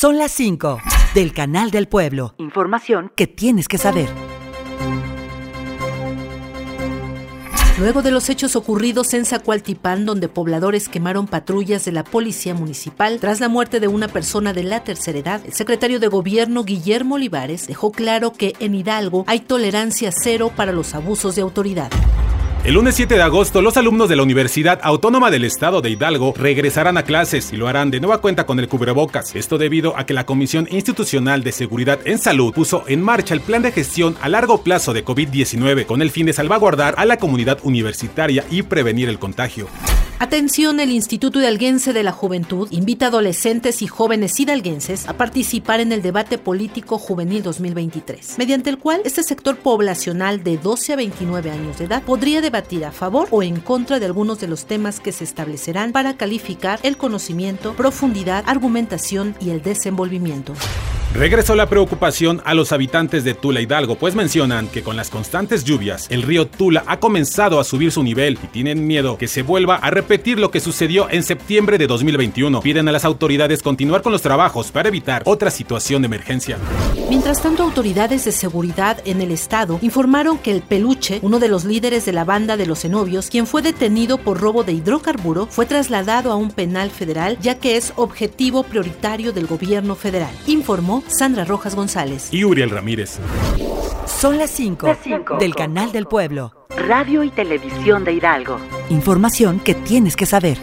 Son las 5 del Canal del Pueblo. Información que tienes que saber. Luego de los hechos ocurridos en Zacualtipán, donde pobladores quemaron patrullas de la policía municipal tras la muerte de una persona de la tercera edad, el secretario de gobierno Guillermo Olivares dejó claro que en Hidalgo hay tolerancia cero para los abusos de autoridad. El lunes 7 de agosto, los alumnos de la Universidad Autónoma del Estado de Hidalgo regresarán a clases y lo harán de nueva cuenta con el cubrebocas. Esto debido a que la Comisión Institucional de Seguridad en Salud puso en marcha el plan de gestión a largo plazo de COVID-19 con el fin de salvaguardar a la comunidad universitaria y prevenir el contagio. Atención, el Instituto Hidalguense de la Juventud invita a adolescentes y jóvenes hidalguenses a participar en el debate político juvenil 2023, mediante el cual este sector poblacional de 12 a 29 años de edad podría debatir a favor o en contra de algunos de los temas que se establecerán para calificar el conocimiento, profundidad, argumentación y el desenvolvimiento. Regresó la preocupación a los habitantes de Tula Hidalgo, pues mencionan que con las constantes lluvias, el río Tula ha comenzado a subir su nivel y tienen miedo que se vuelva a repetir lo que sucedió en septiembre de 2021. Piden a las autoridades continuar con los trabajos para evitar otra situación de emergencia. Mientras tanto, autoridades de seguridad en el estado informaron que el Peluche, uno de los líderes de la banda de los Enovios, quien fue detenido por robo de hidrocarburo, fue trasladado a un penal federal ya que es objetivo prioritario del gobierno federal, informó Sandra Rojas González y Uriel Ramírez. Son las 5 del Canal del Pueblo. Radio y Televisión de Hidalgo. Información que tienes que saber.